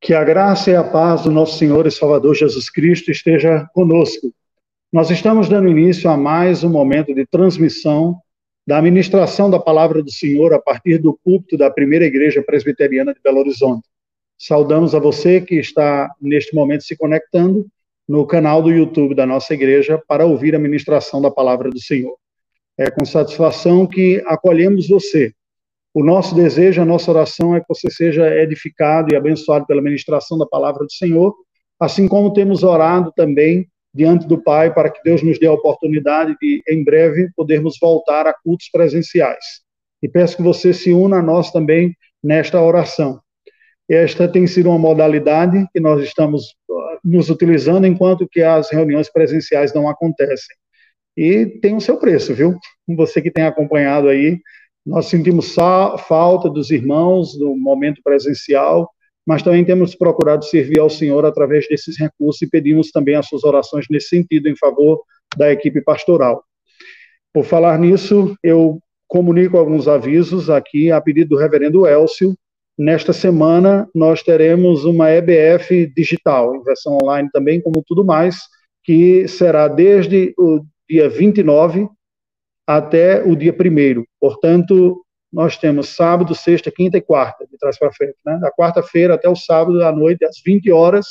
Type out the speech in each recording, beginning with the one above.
Que a graça e a paz do nosso Senhor e Salvador Jesus Cristo esteja conosco. Nós estamos dando início a mais um momento de transmissão da ministração da palavra do Senhor a partir do púlpito da primeira igreja presbiteriana de Belo Horizonte. Saudamos a você que está neste momento se conectando no canal do YouTube da nossa igreja para ouvir a ministração da palavra do Senhor. É com satisfação que acolhemos você o nosso desejo, a nossa oração é que você seja edificado e abençoado pela ministração da palavra do Senhor, assim como temos orado também diante do Pai para que Deus nos dê a oportunidade de, em breve, podermos voltar a cultos presenciais. E peço que você se una a nós também nesta oração. Esta tem sido uma modalidade que nós estamos uh, nos utilizando enquanto que as reuniões presenciais não acontecem. E tem o seu preço, viu? Você que tem acompanhado aí, nós sentimos falta dos irmãos no momento presencial, mas também temos procurado servir ao Senhor através desses recursos e pedimos também as suas orações nesse sentido em favor da equipe pastoral. Por falar nisso, eu comunico alguns avisos aqui a pedido do reverendo Elcio. Nesta semana, nós teremos uma EBF digital, em versão online também, como tudo mais, que será desde o dia 29 até o dia primeiro. Portanto, nós temos sábado, sexta, quinta e quarta, de trás para frente. Né? Da quarta-feira até o sábado à noite, às 20 horas,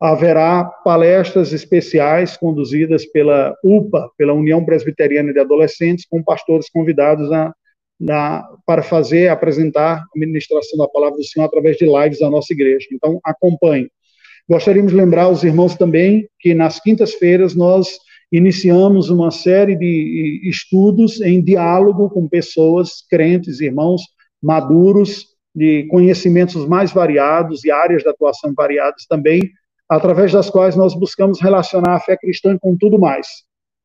haverá palestras especiais conduzidas pela UPA, pela União Presbiteriana de Adolescentes, com pastores convidados a, na, para fazer, apresentar a ministração da palavra do Senhor através de lives da nossa igreja. Então, acompanhe. Gostaríamos de lembrar os irmãos também que nas quintas-feiras nós iniciamos uma série de estudos em diálogo com pessoas, crentes, irmãos maduros, de conhecimentos mais variados e áreas de atuação variadas também, através das quais nós buscamos relacionar a fé cristã com tudo mais.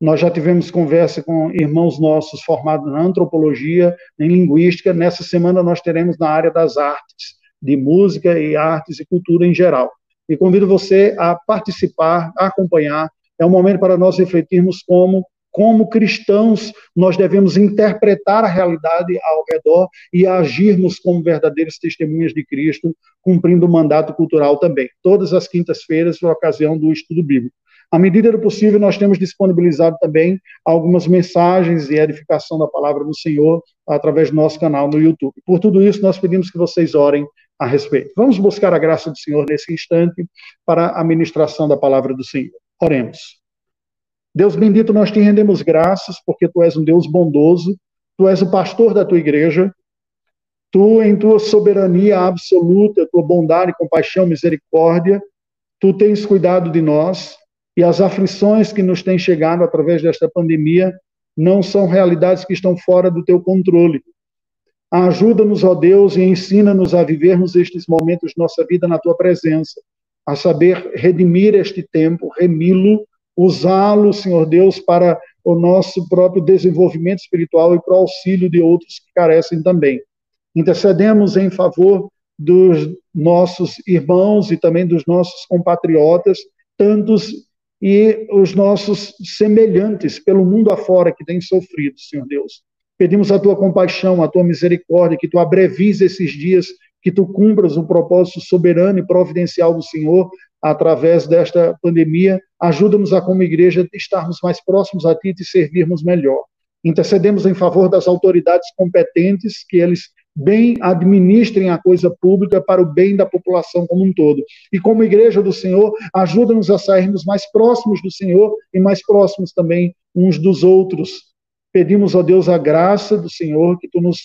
Nós já tivemos conversa com irmãos nossos formados na antropologia, em linguística. Nessa semana nós teremos na área das artes, de música e artes e cultura em geral. E convido você a participar, a acompanhar é um momento para nós refletirmos como, como cristãos, nós devemos interpretar a realidade ao redor e agirmos como verdadeiras testemunhas de Cristo, cumprindo o mandato cultural também. Todas as quintas-feiras, por ocasião do estudo bíblico. À medida do possível, nós temos disponibilizado também algumas mensagens e edificação da palavra do Senhor através do nosso canal no YouTube. Por tudo isso, nós pedimos que vocês orem a respeito. Vamos buscar a graça do Senhor nesse instante para a ministração da palavra do Senhor. Oremos. Deus bendito, nós te rendemos graças porque tu és um Deus bondoso, tu és o pastor da tua igreja, tu, em tua soberania absoluta, tua bondade, compaixão, misericórdia, tu tens cuidado de nós e as aflições que nos têm chegado através desta pandemia não são realidades que estão fora do teu controle. Ajuda-nos, ó Deus, e ensina-nos a vivermos estes momentos de nossa vida na tua presença a saber redimir este tempo, remi-lo, usá-lo, Senhor Deus, para o nosso próprio desenvolvimento espiritual e para o auxílio de outros que carecem também. Intercedemos em favor dos nossos irmãos e também dos nossos compatriotas, tantos e os nossos semelhantes pelo mundo afora que têm sofrido, Senhor Deus. Pedimos a tua compaixão, a tua misericórdia, que tu abrevies esses dias que tu cumpras o propósito soberano e providencial do Senhor através desta pandemia. Ajuda-nos a, como igreja, estarmos mais próximos a ti e te servirmos melhor. Intercedemos em favor das autoridades competentes, que eles bem administrem a coisa pública para o bem da população como um todo. E como igreja do Senhor, ajuda-nos a sairmos mais próximos do Senhor e mais próximos também uns dos outros. Pedimos a Deus a graça do Senhor, que tu nos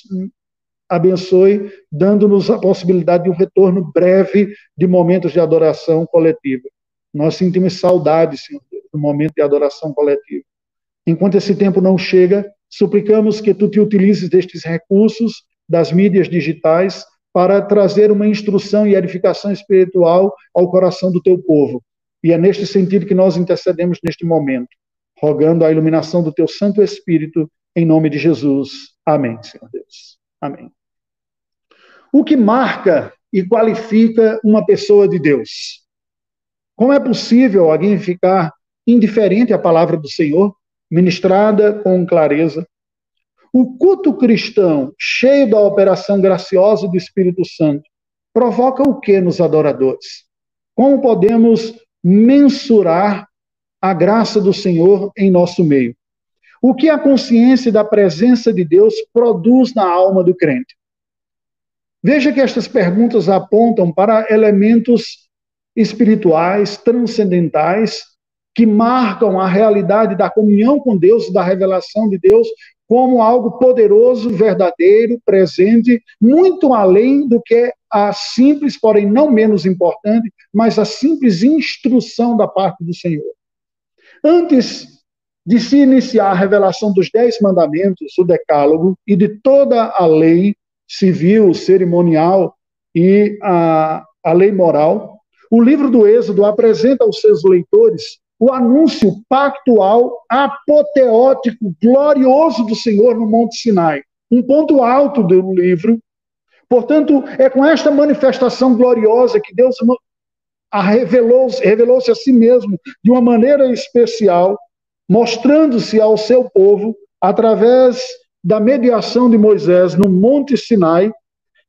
abençoe, dando-nos a possibilidade de um retorno breve de momentos de adoração coletiva. Nós sentimos saudade, Senhor, do momento de adoração coletiva. Enquanto esse tempo não chega, suplicamos que tu te utilizes destes recursos das mídias digitais para trazer uma instrução e edificação espiritual ao coração do teu povo. E é neste sentido que nós intercedemos neste momento, rogando a iluminação do teu Santo Espírito, em nome de Jesus. Amém, Senhor Deus. Amém. O que marca e qualifica uma pessoa de Deus? Como é possível alguém ficar indiferente à palavra do Senhor, ministrada com clareza? O culto cristão, cheio da operação graciosa do Espírito Santo, provoca o que nos adoradores? Como podemos mensurar a graça do Senhor em nosso meio? O que a consciência da presença de Deus produz na alma do crente? Veja que estas perguntas apontam para elementos espirituais, transcendentais, que marcam a realidade da comunhão com Deus, da revelação de Deus, como algo poderoso, verdadeiro, presente, muito além do que a simples, porém não menos importante, mas a simples instrução da parte do Senhor. Antes de se iniciar a revelação dos Dez Mandamentos, o Decálogo, e de toda a lei civil, cerimonial e a, a lei moral, o livro do Êxodo apresenta aos seus leitores o anúncio pactual, apoteótico, glorioso do Senhor no Monte Sinai. Um ponto alto do livro. Portanto, é com esta manifestação gloriosa que Deus revelou-se revelou a si mesmo de uma maneira especial, mostrando-se ao seu povo através da mediação de Moisés no Monte Sinai,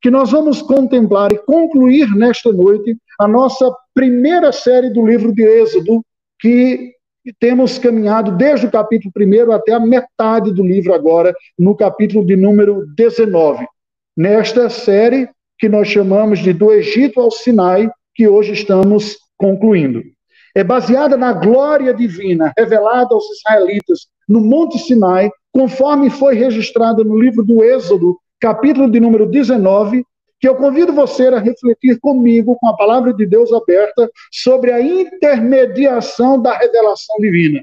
que nós vamos contemplar e concluir nesta noite a nossa primeira série do livro de Êxodo, que temos caminhado desde o capítulo 1 até a metade do livro agora, no capítulo de número 19. Nesta série que nós chamamos de Do Egito ao Sinai, que hoje estamos concluindo. É baseada na glória divina revelada aos israelitas no Monte Sinai, conforme foi registrada no livro do Êxodo, capítulo de número 19, que eu convido você a refletir comigo, com a palavra de Deus aberta, sobre a intermediação da revelação divina.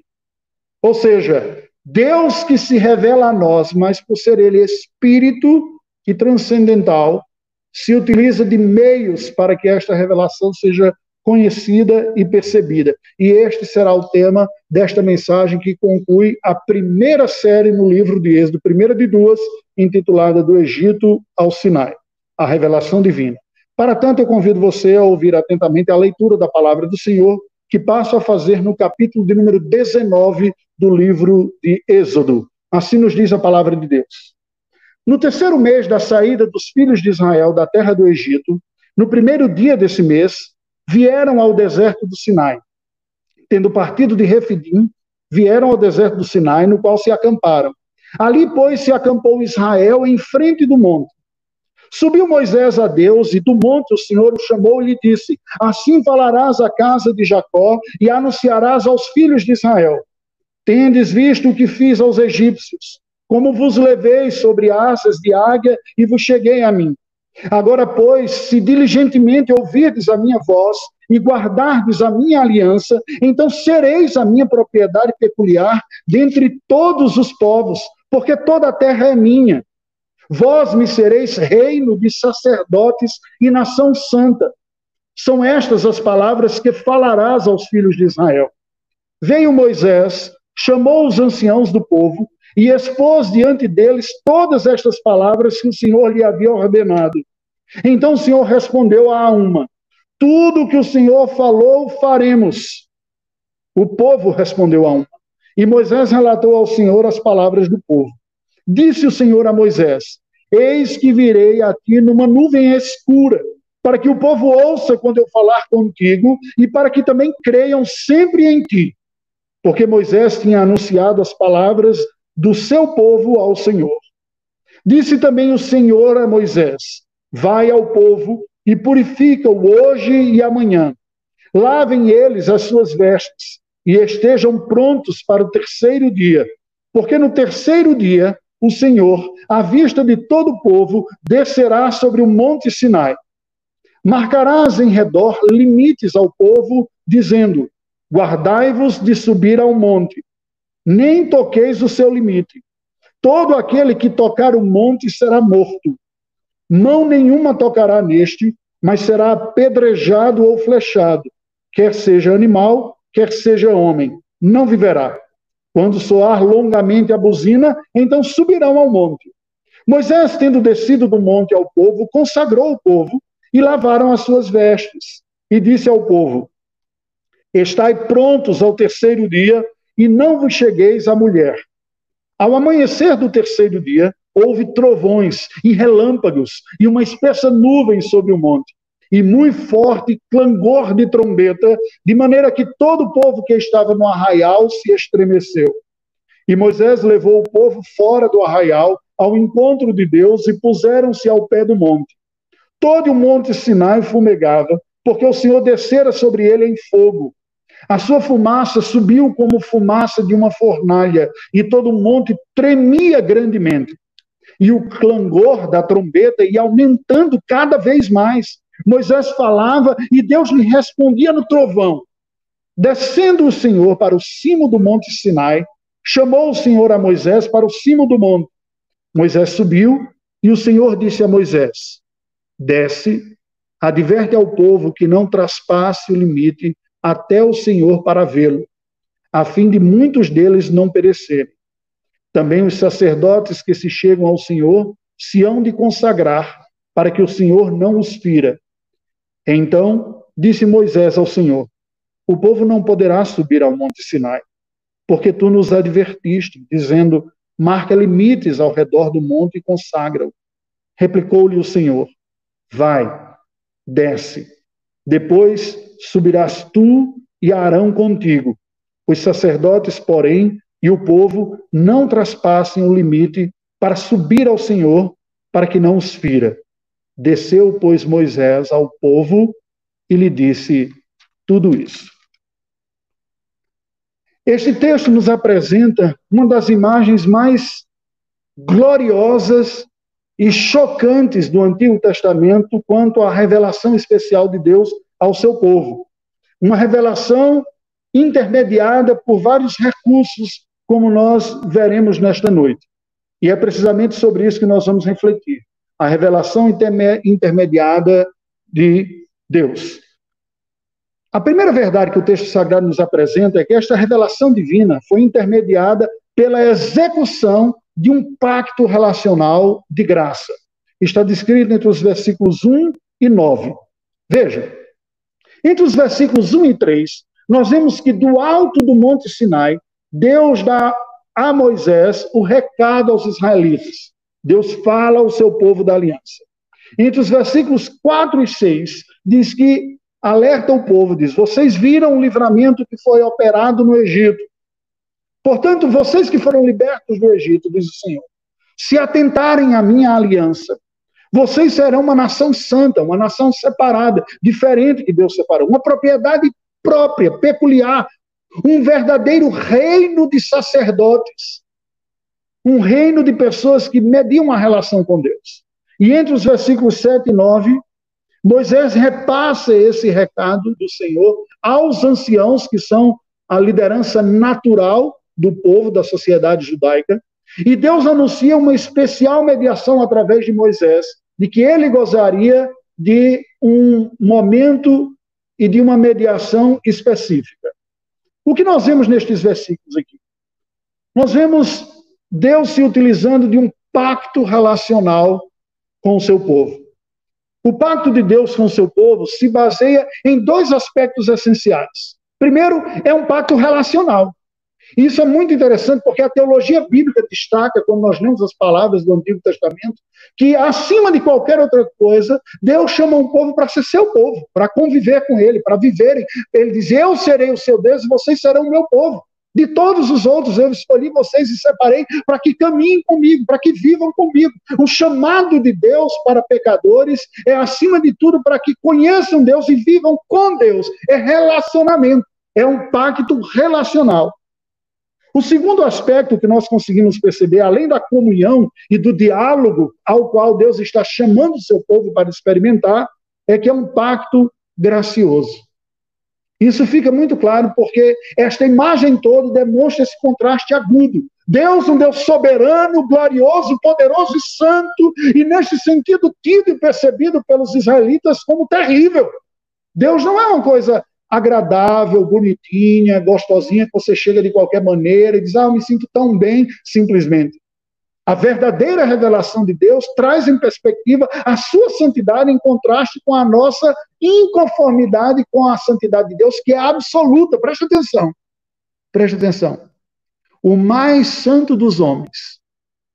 Ou seja, Deus que se revela a nós, mas por ser Ele espírito e transcendental, se utiliza de meios para que esta revelação seja conhecida e percebida. E este será o tema desta mensagem que conclui a primeira série no livro de Êxodo, primeira de duas, intitulada Do Egito ao Sinai a revelação divina. Para tanto, eu convido você a ouvir atentamente a leitura da palavra do Senhor, que passo a fazer no capítulo de número 19 do livro de Êxodo. Assim nos diz a palavra de Deus. No terceiro mês da saída dos filhos de Israel da terra do Egito, no primeiro dia desse mês, vieram ao deserto do Sinai. Tendo partido de Refidim, vieram ao deserto do Sinai, no qual se acamparam. Ali, pois, se acampou Israel em frente do monte. Subiu Moisés a Deus e do monte o Senhor o chamou e lhe disse: Assim falarás à casa de Jacó e anunciarás aos filhos de Israel: Tendes visto o que fiz aos egípcios, como vos levei sobre asas de águia e vos cheguei a mim. Agora, pois, se diligentemente ouvirdes a minha voz e guardardes a minha aliança, então sereis a minha propriedade peculiar dentre todos os povos, porque toda a terra é minha Vós me sereis reino de sacerdotes e nação santa. São estas as palavras que falarás aos filhos de Israel. Veio Moisés, chamou os anciãos do povo e expôs diante deles todas estas palavras que o Senhor lhe havia ordenado. Então o Senhor respondeu a uma: Tudo o que o Senhor falou, faremos. O povo respondeu a uma. E Moisés relatou ao Senhor as palavras do povo. Disse o Senhor a Moisés: Eis que virei a ti numa nuvem escura, para que o povo ouça quando eu falar contigo e para que também creiam sempre em ti. Porque Moisés tinha anunciado as palavras do seu povo ao Senhor. Disse também o Senhor a Moisés: Vai ao povo e purifica-o hoje e amanhã. Lavem eles as suas vestes e estejam prontos para o terceiro dia, porque no terceiro dia o Senhor, à vista de todo o povo, descerá sobre o monte Sinai. Marcarás em redor limites ao povo, dizendo: Guardai-vos de subir ao monte, nem toqueis o seu limite. Todo aquele que tocar o monte será morto. Mão nenhuma tocará neste, mas será apedrejado ou flechado, quer seja animal, quer seja homem, não viverá. Quando soar longamente a buzina, então subirão ao monte. Moisés, tendo descido do monte ao povo, consagrou o povo e lavaram as suas vestes. E disse ao povo: Estai prontos ao terceiro dia e não vos chegueis à mulher. Ao amanhecer do terceiro dia, houve trovões e relâmpagos e uma espessa nuvem sobre o monte. e muito forte clangor de trombeta, de maneira que todo o povo que estava no arraial se estremeceu. E Moisés levou o povo fora do arraial ao encontro de Deus e puseram-se ao pé do monte. Todo o monte Sinai fumegava, porque o Senhor descera sobre ele em fogo. A sua fumaça subiu como fumaça de uma fornalha, e todo o monte tremia grandemente. E o clangor da trombeta ia aumentando cada vez mais. Moisés falava e Deus lhe respondia no trovão. Descendo o Senhor para o cimo do monte Sinai, chamou o Senhor a Moisés para o cimo do monte. Moisés subiu e o Senhor disse a Moisés: Desce, adverte ao povo que não traspasse o limite até o Senhor para vê-lo, a fim de muitos deles não perecerem. Também os sacerdotes que se chegam ao Senhor se hão de consagrar, para que o Senhor não os fira. Então disse Moisés ao Senhor: O povo não poderá subir ao monte Sinai, porque tu nos advertiste, dizendo: Marca limites ao redor do monte e consagra-o. Replicou-lhe o Senhor: Vai, desce. Depois subirás tu e Arão contigo. Os sacerdotes, porém, e o povo não traspassem o limite para subir ao Senhor, para que não os fira. Desceu, pois, Moisés ao povo e lhe disse tudo isso. Este texto nos apresenta uma das imagens mais gloriosas e chocantes do Antigo Testamento quanto à revelação especial de Deus ao seu povo. Uma revelação intermediada por vários recursos, como nós veremos nesta noite. E é precisamente sobre isso que nós vamos refletir a revelação intermediada de Deus. A primeira verdade que o texto sagrado nos apresenta é que esta revelação divina foi intermediada pela execução de um pacto relacional de graça. Está descrito entre os versículos 1 e 9. Veja, entre os versículos 1 e 3, nós vemos que do alto do Monte Sinai, Deus dá a Moisés o recado aos israelitas. Deus fala ao seu povo da aliança. Entre os versículos 4 e 6, diz que alerta o povo, diz: Vocês viram o livramento que foi operado no Egito. Portanto, vocês que foram libertos do Egito, diz o Senhor, se atentarem à minha aliança, vocês serão uma nação santa, uma nação separada, diferente que Deus separou, uma propriedade própria, peculiar, um verdadeiro reino de sacerdotes um reino de pessoas que mediam a relação com Deus. E entre os versículos 7 e 9, Moisés repassa esse recado do Senhor aos anciãos, que são a liderança natural do povo, da sociedade judaica, e Deus anuncia uma especial mediação através de Moisés, de que ele gozaria de um momento e de uma mediação específica. O que nós vemos nestes versículos aqui? Nós vemos Deus se utilizando de um pacto relacional com o seu povo. O pacto de Deus com o seu povo se baseia em dois aspectos essenciais. Primeiro, é um pacto relacional. Isso é muito interessante porque a teologia bíblica destaca, quando nós lemos as palavras do Antigo Testamento, que acima de qualquer outra coisa, Deus chama um povo para ser seu povo, para conviver com ele, para viverem. Ele diz: Eu serei o seu Deus e vocês serão o meu povo. De todos os outros, eu escolhi vocês e separei para que caminhem comigo, para que vivam comigo. O chamado de Deus para pecadores é, acima de tudo, para que conheçam Deus e vivam com Deus. É relacionamento, é um pacto relacional. O segundo aspecto que nós conseguimos perceber, além da comunhão e do diálogo ao qual Deus está chamando o seu povo para experimentar, é que é um pacto gracioso. Isso fica muito claro porque esta imagem toda demonstra esse contraste agudo. Deus, um Deus soberano, glorioso, poderoso e santo, e neste sentido tido e percebido pelos israelitas como terrível. Deus não é uma coisa agradável, bonitinha, gostosinha, que você chega de qualquer maneira e diz, ah, eu me sinto tão bem, simplesmente. A verdadeira revelação de Deus traz em perspectiva a sua santidade em contraste com a nossa inconformidade com a santidade de Deus, que é absoluta. Preste atenção. Preste atenção. O mais santo dos homens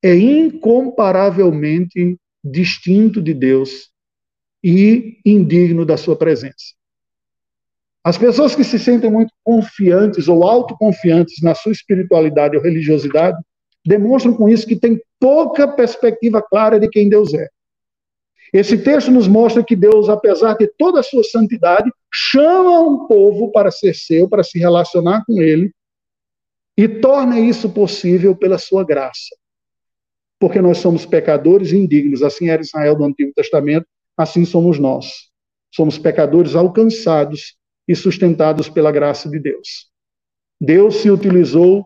é incomparavelmente distinto de Deus e indigno da sua presença. As pessoas que se sentem muito confiantes ou autoconfiantes na sua espiritualidade ou religiosidade demonstram com isso que têm pouca perspectiva clara de quem Deus é. Esse texto nos mostra que Deus, apesar de toda a sua santidade, chama um povo para ser seu, para se relacionar com ele, e torna isso possível pela sua graça. Porque nós somos pecadores indignos, assim era Israel do Antigo Testamento, assim somos nós. Somos pecadores alcançados e sustentados pela graça de Deus. Deus se utilizou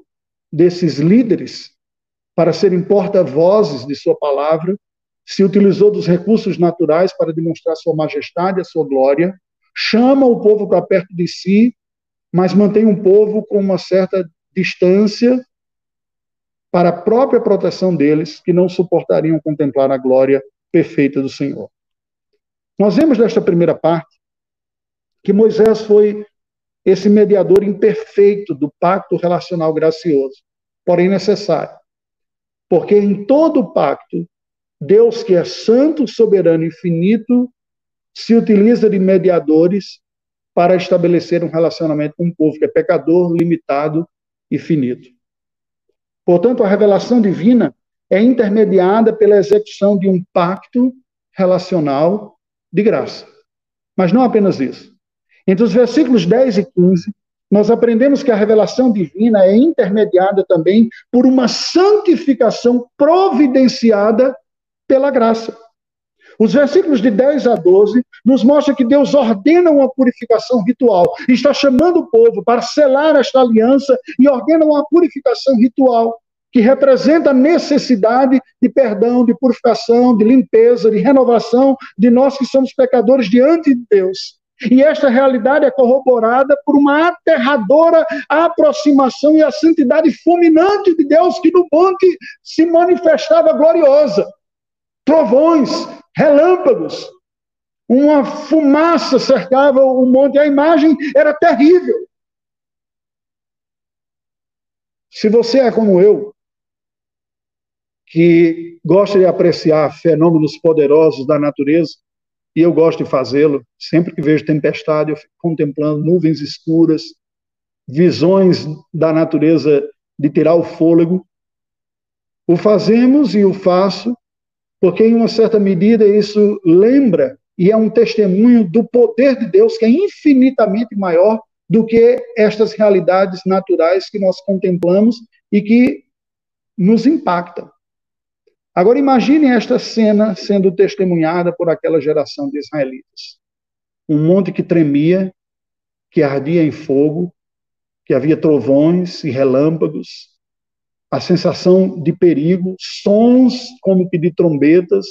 desses líderes para serem porta-vozes de sua palavra, se utilizou dos recursos naturais para demonstrar sua majestade, a sua glória, chama o povo para perto de si, mas mantém um povo com uma certa distância para a própria proteção deles, que não suportariam contemplar a glória perfeita do Senhor. Nós vemos nesta primeira parte que Moisés foi esse mediador imperfeito do pacto relacional gracioso, porém necessário. Porque em todo pacto, Deus, que é santo, soberano e infinito, se utiliza de mediadores para estabelecer um relacionamento com um povo que é pecador, limitado e finito. Portanto, a revelação divina é intermediada pela execução de um pacto relacional de graça. Mas não apenas isso. Entre os versículos 10 e 15, nós aprendemos que a revelação divina é intermediada também por uma santificação providenciada pela graça. Os versículos de 10 a 12 nos mostram que Deus ordena uma purificação ritual, está chamando o povo para selar esta aliança e ordena uma purificação ritual que representa a necessidade de perdão, de purificação, de limpeza, de renovação de nós que somos pecadores diante de Deus. E esta realidade é corroborada por uma aterradora aproximação e a santidade fulminante de Deus que no monte se manifestava gloriosa. Trovões, relâmpagos, uma fumaça cercava o monte, a imagem era terrível. Se você é como eu, que gosta de apreciar fenômenos poderosos da natureza, e eu gosto de fazê-lo. Sempre que vejo tempestade, eu fico contemplando nuvens escuras, visões da natureza de tirar o fôlego. O fazemos e o faço, porque em uma certa medida isso lembra e é um testemunho do poder de Deus que é infinitamente maior do que estas realidades naturais que nós contemplamos e que nos impactam. Agora imagine esta cena sendo testemunhada por aquela geração de israelitas. Um monte que tremia, que ardia em fogo, que havia trovões e relâmpagos, a sensação de perigo, sons como que de trombetas.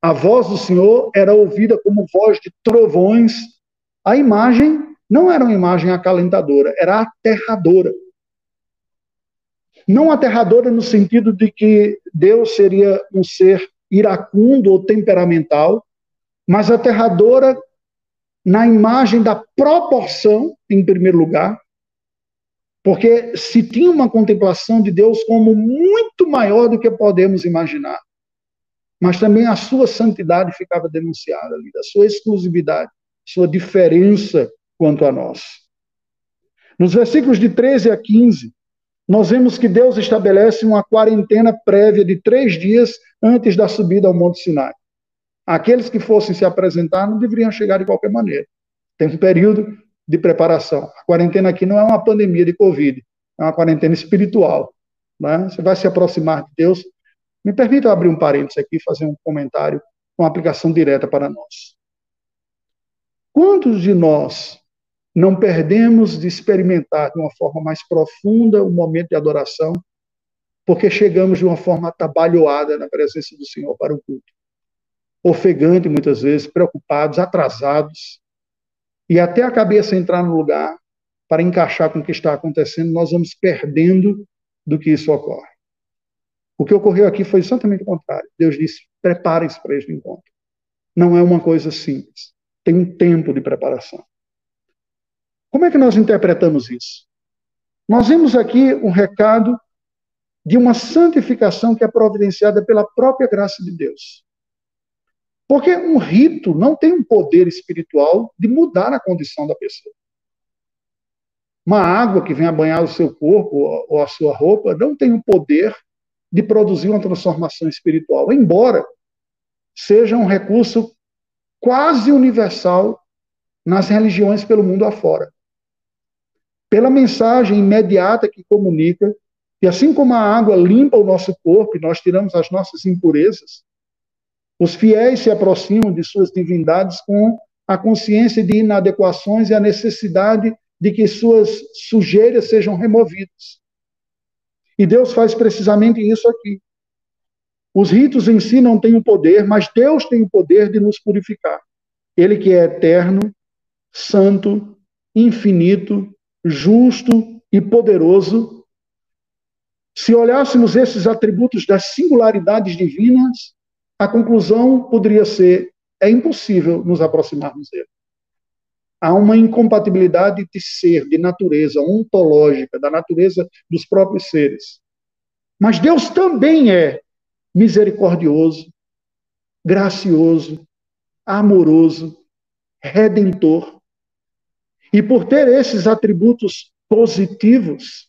A voz do Senhor era ouvida como voz de trovões. A imagem não era uma imagem acalentadora, era aterradora. Não aterradora no sentido de que Deus seria um ser iracundo ou temperamental, mas aterradora na imagem da proporção, em primeiro lugar, porque se tinha uma contemplação de Deus como muito maior do que podemos imaginar. Mas também a sua santidade ficava denunciada ali, a sua exclusividade, sua diferença quanto a nós. Nos versículos de 13 a 15, nós vemos que Deus estabelece uma quarentena prévia de três dias antes da subida ao Monte Sinai. Aqueles que fossem se apresentar não deveriam chegar de qualquer maneira. Tem um período de preparação. A quarentena aqui não é uma pandemia de Covid, é uma quarentena espiritual. Né? Você vai se aproximar de Deus. Me permita abrir um parênteses aqui fazer um comentário com aplicação direta para nós. Quantos de nós não perdemos de experimentar de uma forma mais profunda o momento de adoração, porque chegamos de uma forma atabalhoada na presença do Senhor para o culto. Ofegante, muitas vezes, preocupados, atrasados, e até a cabeça entrar no lugar para encaixar com o que está acontecendo, nós vamos perdendo do que isso ocorre. O que ocorreu aqui foi exatamente o contrário. Deus disse: preparem-se para este encontro. Não é uma coisa simples. Tem um tempo de preparação. Como é que nós interpretamos isso? Nós vimos aqui um recado de uma santificação que é providenciada pela própria graça de Deus. Porque um rito não tem um poder espiritual de mudar a condição da pessoa. Uma água que venha banhar o seu corpo ou a sua roupa não tem o poder de produzir uma transformação espiritual, embora seja um recurso quase universal nas religiões pelo mundo afora. Pela mensagem imediata que comunica que assim como a água limpa o nosso corpo e nós tiramos as nossas impurezas, os fiéis se aproximam de suas divindades com a consciência de inadequações e a necessidade de que suas sujeiras sejam removidas. E Deus faz precisamente isso aqui. Os ritos em si não têm o poder, mas Deus tem o poder de nos purificar. Ele que é eterno, santo, infinito, justo e poderoso. Se olhássemos esses atributos das singularidades divinas, a conclusão poderia ser: é impossível nos aproximarmos dele. Há uma incompatibilidade de ser, de natureza ontológica, da natureza dos próprios seres. Mas Deus também é misericordioso, gracioso, amoroso, redentor. E por ter esses atributos positivos,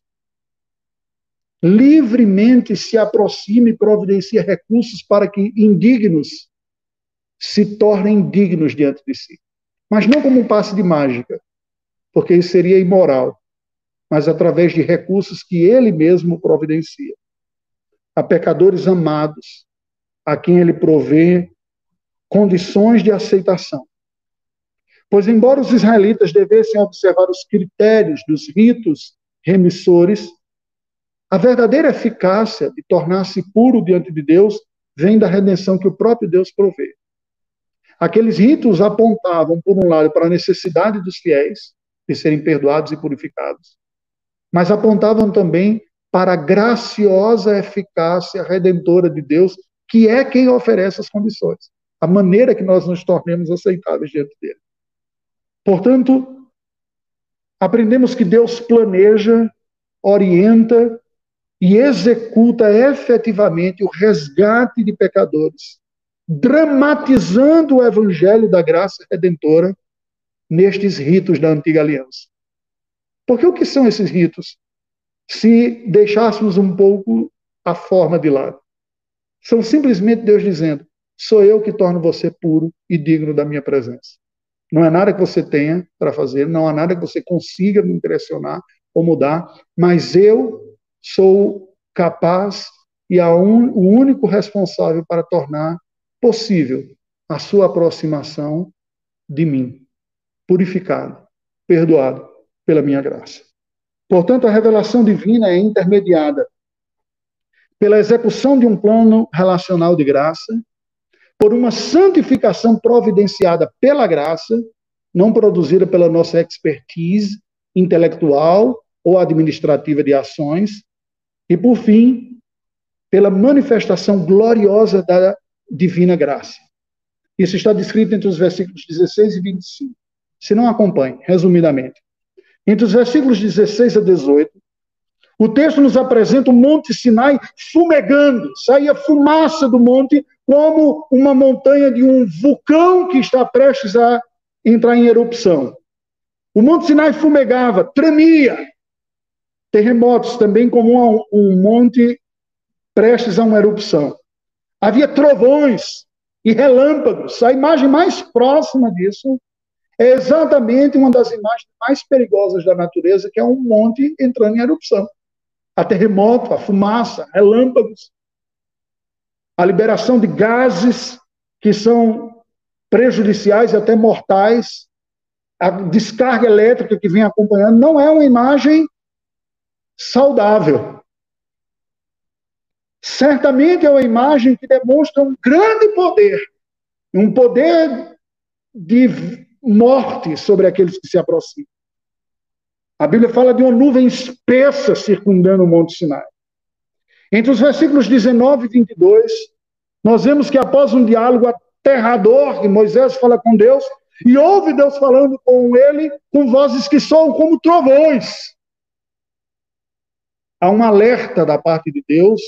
livremente se aproxima e providencia recursos para que indignos se tornem dignos diante de si. Mas não como um passe de mágica, porque isso seria imoral, mas através de recursos que ele mesmo providencia. A pecadores amados, a quem ele provê condições de aceitação. Pois, embora os israelitas devessem observar os critérios dos ritos remissores, a verdadeira eficácia de tornar-se puro diante de Deus vem da redenção que o próprio Deus provê. Aqueles ritos apontavam, por um lado, para a necessidade dos fiéis de serem perdoados e purificados, mas apontavam também para a graciosa eficácia redentora de Deus, que é quem oferece as condições, a maneira que nós nos tornemos aceitáveis diante dele. Portanto, aprendemos que Deus planeja, orienta e executa efetivamente o resgate de pecadores, dramatizando o evangelho da graça redentora nestes ritos da antiga aliança. Porque o que são esses ritos? Se deixássemos um pouco a forma de lado. São simplesmente Deus dizendo: sou eu que torno você puro e digno da minha presença. Não é nada que você tenha para fazer, não há nada que você consiga me impressionar ou mudar, mas eu sou capaz e un, o único responsável para tornar possível a sua aproximação de mim, purificado, perdoado pela minha graça. Portanto, a revelação divina é intermediada pela execução de um plano relacional de graça por uma santificação providenciada pela graça, não produzida pela nossa expertise intelectual ou administrativa de ações, e por fim, pela manifestação gloriosa da divina graça. Isso está descrito entre os versículos 16 e 25. Se não acompanhe, resumidamente. Entre os versículos 16 a 18, o texto nos apresenta o Monte Sinai fumegando, saía fumaça do monte como uma montanha de um vulcão que está prestes a entrar em erupção. O Monte Sinai fumegava, tremia. Terremotos também como um, monte prestes a uma erupção. Havia trovões e relâmpagos. A imagem mais próxima disso é exatamente uma das imagens mais perigosas da natureza, que é um monte entrando em erupção. A terremoto, a fumaça, relâmpagos a liberação de gases que são prejudiciais e até mortais, a descarga elétrica que vem acompanhando, não é uma imagem saudável. Certamente é uma imagem que demonstra um grande poder, um poder de morte sobre aqueles que se aproximam. A Bíblia fala de uma nuvem espessa circundando o Monte Sinai. Entre os versículos 19 e 22, nós vemos que após um diálogo aterrador, que Moisés fala com Deus, e ouve Deus falando com ele com vozes que soam como trovões. Há um alerta da parte de Deus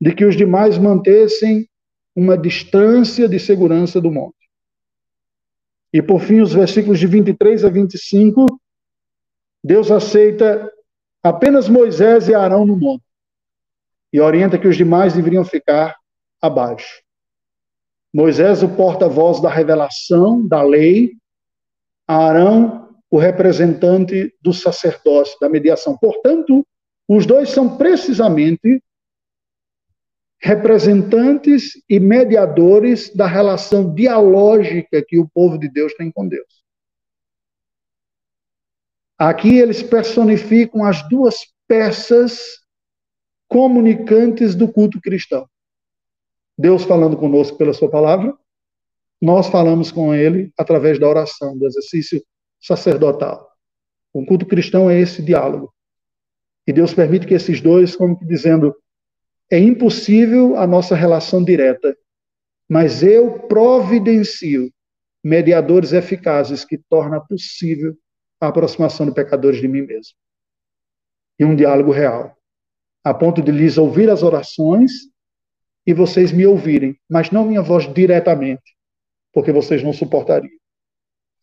de que os demais mantessem uma distância de segurança do monte. E por fim, os versículos de 23 a 25, Deus aceita apenas Moisés e Arão no monte e orienta que os demais deveriam ficar abaixo. Moisés, o porta-voz da revelação, da lei, Arão, o representante do sacerdócio, da mediação. Portanto, os dois são precisamente representantes e mediadores da relação dialógica que o povo de Deus tem com Deus. Aqui eles personificam as duas peças comunicantes do culto cristão. Deus falando conosco pela sua palavra, nós falamos com ele através da oração, do exercício sacerdotal. O culto cristão é esse diálogo. E Deus permite que esses dois, como que dizendo, é impossível a nossa relação direta, mas eu providencio mediadores eficazes que torna possível a aproximação de pecadores de mim mesmo. E um diálogo real, a ponto de lhes ouvir as orações e vocês me ouvirem, mas não minha voz diretamente, porque vocês não suportariam.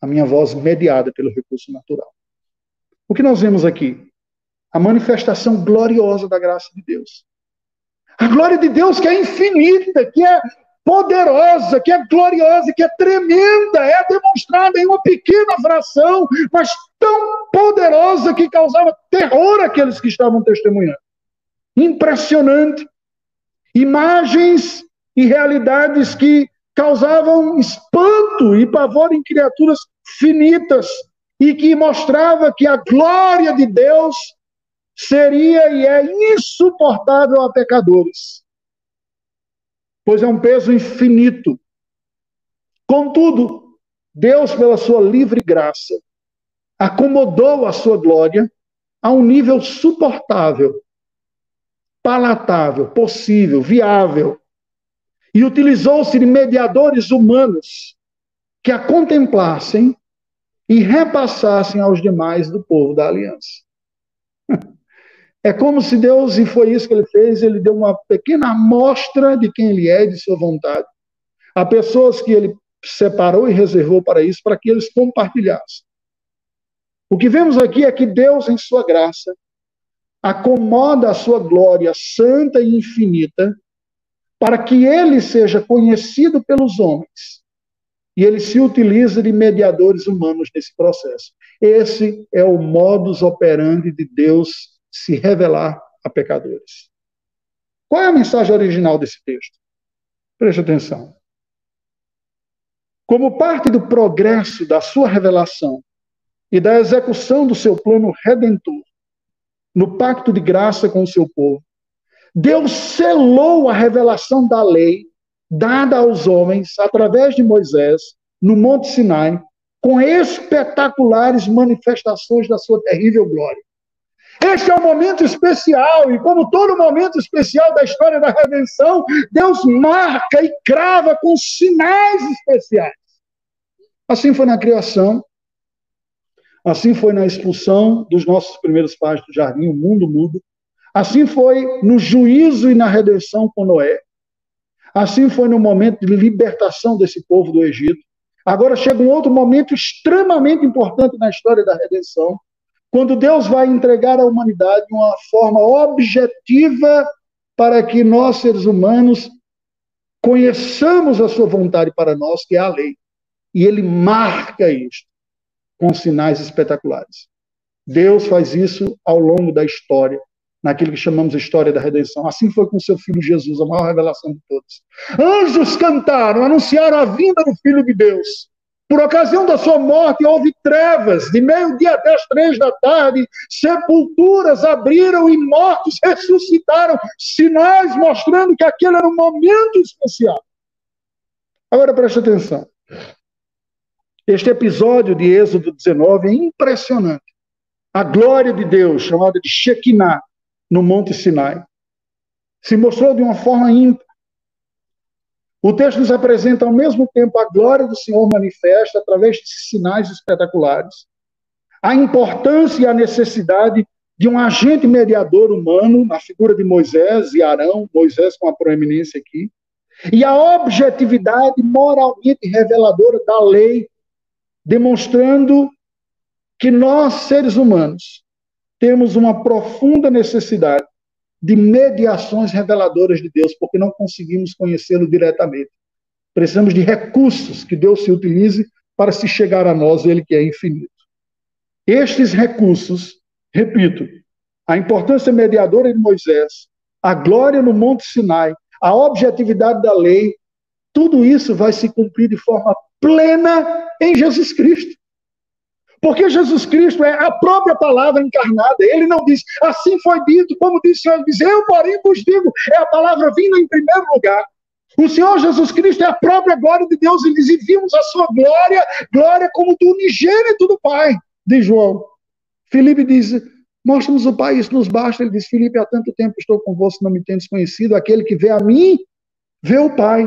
A minha voz mediada pelo recurso natural. O que nós vemos aqui? A manifestação gloriosa da graça de Deus. A glória de Deus que é infinita, que é poderosa, que é gloriosa, que é tremenda, é demonstrada em uma pequena fração, mas tão poderosa que causava terror àqueles que estavam testemunhando. Impressionante. Imagens e realidades que causavam espanto e pavor em criaturas finitas e que mostrava que a glória de Deus seria e é insuportável a pecadores, pois é um peso infinito. Contudo, Deus, pela sua livre graça, acomodou a sua glória a um nível suportável, palatável, possível, viável, e utilizou-se de mediadores humanos que a contemplassem e repassassem aos demais do povo da aliança. É como se Deus, e foi isso que ele fez, ele deu uma pequena amostra de quem ele é, de sua vontade, a pessoas que ele separou e reservou para isso, para que eles compartilhassem. O que vemos aqui é que Deus, em sua graça, acomoda a sua glória santa e infinita para que ele seja conhecido pelos homens. E ele se utiliza de mediadores humanos nesse processo. Esse é o modus operandi de Deus se revelar a pecadores. Qual é a mensagem original desse texto? Preste atenção. Como parte do progresso da sua revelação e da execução do seu plano redentor, no pacto de graça com o seu povo, Deus selou a revelação da lei dada aos homens através de Moisés no Monte Sinai com espetaculares manifestações da sua terrível glória. Este é um momento especial, e como todo momento especial da história da redenção, Deus marca e crava com sinais especiais. Assim foi na criação, assim foi na expulsão dos nossos primeiros pais do jardim, o mundo mudo, assim foi no juízo e na redenção com Noé, assim foi no momento de libertação desse povo do Egito. Agora chega um outro momento extremamente importante na história da redenção, quando Deus vai entregar à humanidade uma forma objetiva para que nós, seres humanos, conheçamos a sua vontade para nós, que é a lei. E ele marca isto com sinais espetaculares. Deus faz isso ao longo da história, naquilo que chamamos história da redenção. Assim foi com seu filho Jesus, a maior revelação de todos. Anjos cantaram, anunciaram a vinda do Filho de Deus. Por ocasião da sua morte, houve trevas, de meio-dia até as três da tarde, sepulturas abriram e mortos ressuscitaram, sinais mostrando que aquele era um momento especial. Agora preste atenção. Este episódio de Êxodo 19 é impressionante. A glória de Deus, chamada de Shekinah, no Monte Sinai, se mostrou de uma forma ímpar. O texto nos apresenta ao mesmo tempo a glória do Senhor manifesta através de sinais espetaculares, a importância e a necessidade de um agente mediador humano, na figura de Moisés e Arão, Moisés com a proeminência aqui, e a objetividade moralmente reveladora da lei, demonstrando que nós, seres humanos, temos uma profunda necessidade de mediações reveladoras de Deus, porque não conseguimos conhecê-lo diretamente. Precisamos de recursos que Deus se utilize para se chegar a nós, ele que é infinito. Estes recursos, repito, a importância mediadora de Moisés, a glória no Monte Sinai, a objetividade da lei, tudo isso vai se cumprir de forma plena em Jesus Cristo. Porque Jesus Cristo é a própria palavra encarnada. Ele não diz, assim foi dito, como disse o Senhor, diz, eu, porém, vos digo, é a palavra vinda em primeiro lugar. O Senhor Jesus Cristo é a própria glória de Deus. Ele diz, e vimos a sua glória, glória como do unigênito do Pai, de João. Filipe diz, mostra-nos o Pai, isso nos basta. Ele diz, Filipe, há tanto tempo estou convosco, não me tendes conhecido. Aquele que vê a mim, vê o Pai.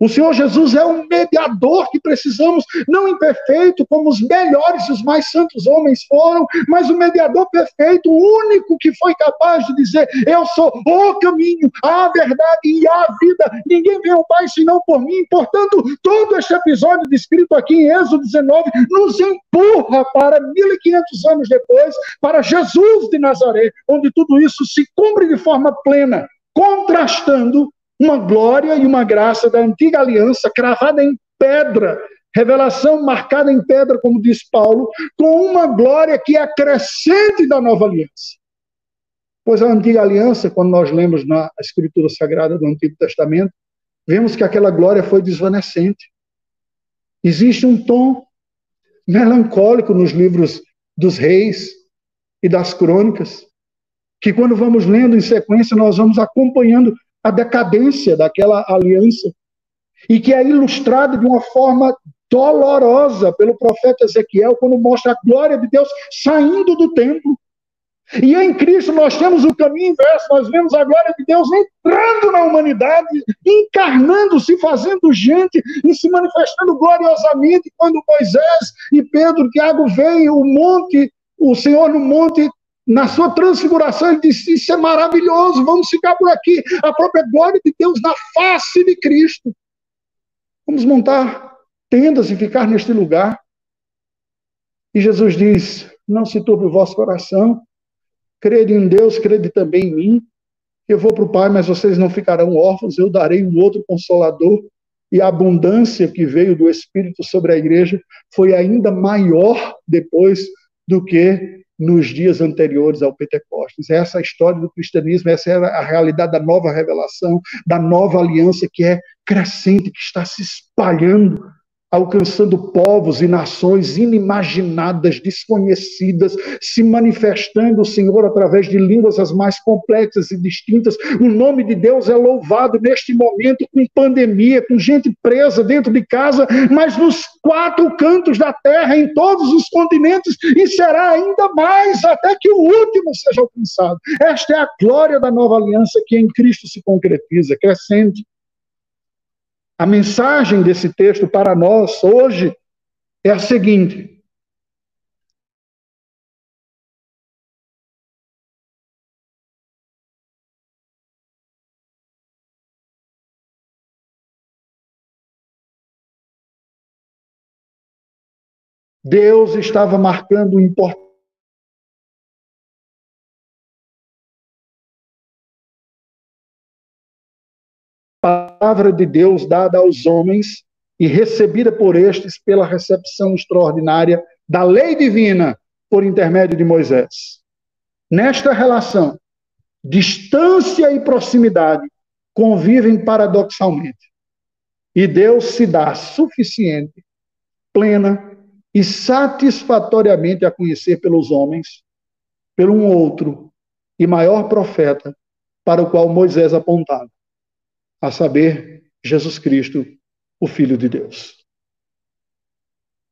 O Senhor Jesus é um mediador que precisamos, não imperfeito, como os melhores e os mais santos homens foram, mas o mediador perfeito, o único que foi capaz de dizer: Eu sou o caminho, a verdade e a vida. Ninguém vê o Pai senão por mim. Portanto, todo este episódio descrito aqui em Êxodo 19 nos empurra para 1500 anos depois, para Jesus de Nazaré, onde tudo isso se cumpre de forma plena, contrastando uma glória e uma graça da antiga aliança cravada em pedra, revelação marcada em pedra, como diz Paulo, com uma glória que é crescente da nova aliança. Pois a antiga aliança, quando nós lemos na Escritura Sagrada do Antigo Testamento, vemos que aquela glória foi desvanecente. Existe um tom melancólico nos livros dos reis e das crônicas, que quando vamos lendo em sequência, nós vamos acompanhando a decadência daquela aliança, e que é ilustrada de uma forma dolorosa pelo profeta Ezequiel, quando mostra a glória de Deus saindo do templo. E em Cristo nós temos o caminho inverso, nós vemos a glória de Deus entrando na humanidade, encarnando-se, fazendo gente e se manifestando gloriosamente. Quando Moisés e Pedro, Tiago veem o monte, o Senhor no monte na sua transfiguração, ele disse: Isso é maravilhoso, vamos ficar por aqui. A própria glória de Deus na face de Cristo. Vamos montar tendas e ficar neste lugar. E Jesus diz: Não se turbe o vosso coração, crede em Deus, crede também em mim. Eu vou para o Pai, mas vocês não ficarão órfãos, eu darei um outro consolador. E a abundância que veio do Espírito sobre a igreja foi ainda maior depois do que nos dias anteriores ao Pentecostes. Essa é a história do cristianismo, essa é a realidade da nova revelação, da nova aliança que é crescente, que está se espalhando alcançando povos e nações inimaginadas, desconhecidas, se manifestando Senhor através de línguas as mais complexas e distintas. O nome de Deus é louvado neste momento com pandemia, com gente presa dentro de casa, mas nos quatro cantos da terra, em todos os continentes, e será ainda mais até que o último seja alcançado. Esta é a glória da nova aliança que em Cristo se concretiza, crescente a mensagem desse texto para nós hoje é a seguinte: Deus estava marcando um importante palavra de Deus dada aos homens e recebida por estes pela recepção extraordinária da lei divina por intermédio de Moisés. Nesta relação, distância e proximidade convivem paradoxalmente. E Deus se dá suficiente, plena e satisfatoriamente a conhecer pelos homens, pelo um outro e maior profeta para o qual Moisés apontava a saber, Jesus Cristo, o Filho de Deus.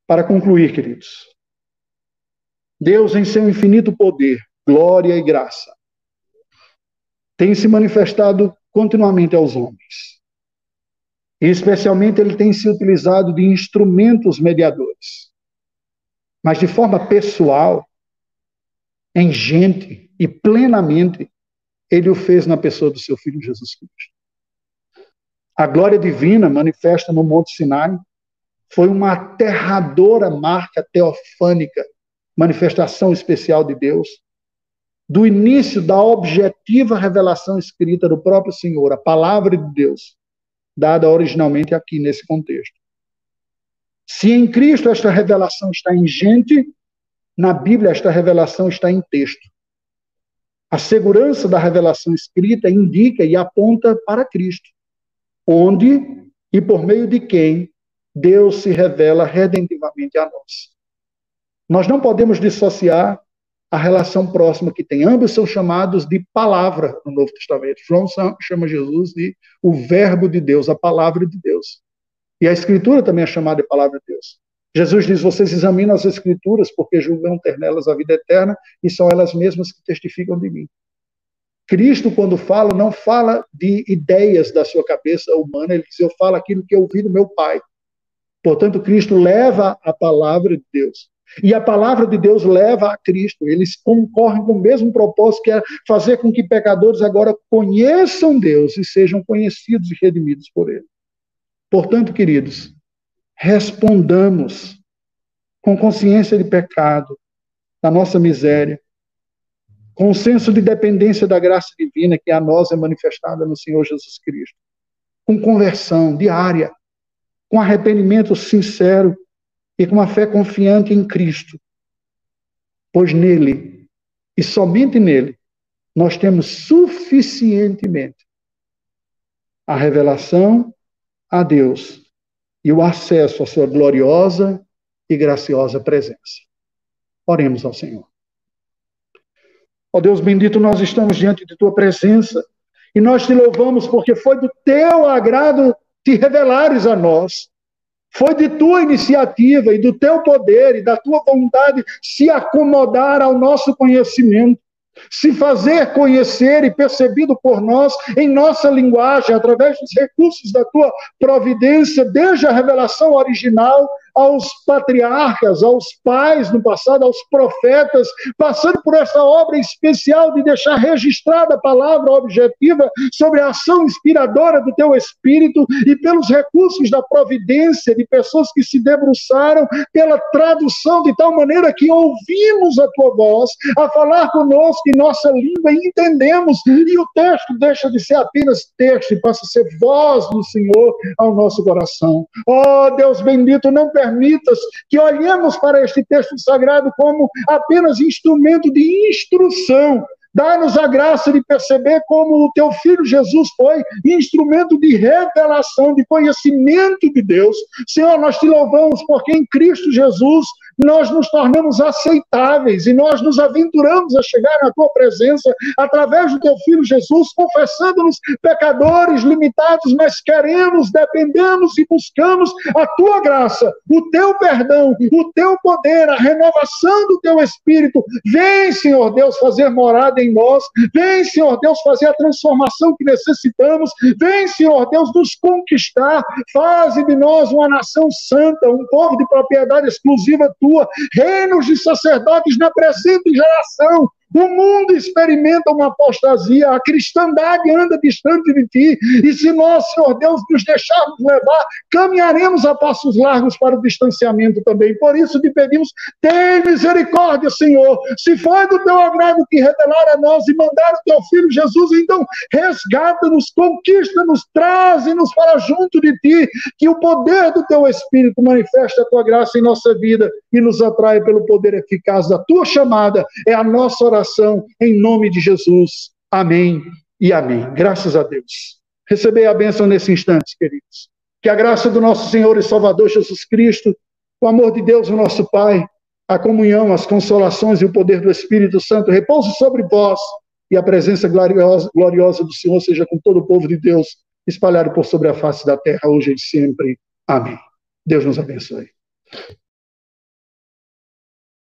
Para concluir, queridos, Deus, em seu infinito poder, glória e graça, tem se manifestado continuamente aos homens. E, especialmente, ele tem se utilizado de instrumentos mediadores. Mas de forma pessoal, em gente e plenamente, ele o fez na pessoa do seu Filho Jesus Cristo. A glória divina manifesta no Monte Sinai foi uma aterradora marca teofânica, manifestação especial de Deus. Do início da objetiva revelação escrita do próprio Senhor, a palavra de Deus, dada originalmente aqui nesse contexto. Se em Cristo esta revelação está em gente, na Bíblia esta revelação está em texto. A segurança da revelação escrita indica e aponta para Cristo onde e por meio de quem Deus se revela redentivamente a nós. Nós não podemos dissociar a relação próxima que tem. Ambos são chamados de palavra no Novo Testamento. João chama Jesus de o Verbo de Deus, a palavra de Deus. E a Escritura também é chamada de palavra de Deus. Jesus diz: Vocês examinam as Escrituras porque julgam ter nelas a vida eterna e são elas mesmas que testificam de mim. Cristo, quando fala, não fala de ideias da sua cabeça humana, ele diz: Eu falo aquilo que eu ouvi do meu Pai. Portanto, Cristo leva a palavra de Deus. E a palavra de Deus leva a Cristo. Eles concorrem com o mesmo propósito, que é fazer com que pecadores agora conheçam Deus e sejam conhecidos e redimidos por Ele. Portanto, queridos, respondamos com consciência de pecado, da nossa miséria, com o senso de dependência da graça divina que a nós é manifestada no Senhor Jesus Cristo, com conversão diária, com arrependimento sincero e com uma fé confiante em Cristo, pois nele e somente nele nós temos suficientemente a revelação a Deus e o acesso à sua gloriosa e graciosa presença. Oremos ao Senhor. Ó Deus bendito, nós estamos diante de tua presença e nós te louvamos porque foi do teu agrado te revelares a nós. Foi de tua iniciativa e do teu poder e da tua vontade se acomodar ao nosso conhecimento, se fazer conhecer e percebido por nós em nossa linguagem, através dos recursos da tua providência, desde a revelação original aos patriarcas, aos pais no passado, aos profetas, passando por essa obra especial de deixar registrada a palavra objetiva sobre a ação inspiradora do teu Espírito e pelos recursos da providência de pessoas que se debruçaram pela tradução de tal maneira que ouvimos a tua voz a falar conosco em nossa língua e entendemos, e o texto deixa de ser apenas texto e passa a ser voz do Senhor ao nosso coração. Oh, Deus bendito, não permita permitas que olhemos para este texto sagrado como apenas instrumento de instrução, Dá-nos a graça de perceber como o teu filho Jesus foi instrumento de revelação, de conhecimento de Deus. Senhor, nós te louvamos porque em Cristo Jesus nós nos tornamos aceitáveis e nós nos aventuramos a chegar na tua presença através do teu filho Jesus, confessando-nos pecadores limitados, mas queremos, dependemos e buscamos a tua graça, o teu perdão, o teu poder, a renovação do teu espírito. Vem, Senhor Deus, fazer morada em nós. Vem, Senhor Deus, fazer a transformação que necessitamos. Vem, Senhor Deus, nos conquistar. Faze de nós uma nação santa, um povo de propriedade exclusiva tua tua, reinos de sacerdotes na presente geração, o mundo experimenta uma apostasia, a cristandade anda distante de ti, e se nós, Senhor Deus, nos deixarmos levar, caminharemos a passos largos para o distanciamento também. Por isso te pedimos, tem misericórdia, Senhor. Se foi do teu agrado que revelar a nós e mandar o teu filho Jesus, então resgata-nos, conquista-nos, traze-nos para junto de ti, que o poder do teu Espírito manifeste a tua graça em nossa vida e nos atrai pelo poder eficaz da tua chamada. É a nossa oração oração em nome de Jesus. Amém e amém. Graças a Deus. Recebei a bênção nesse instante, queridos. Que a graça do nosso Senhor e Salvador Jesus Cristo, o amor de Deus, o nosso Pai, a comunhão, as consolações e o poder do Espírito Santo repouse sobre vós e a presença gloriosa, gloriosa do Senhor seja com todo o povo de Deus espalhado por sobre a face da terra, hoje e sempre. Amém. Deus nos abençoe.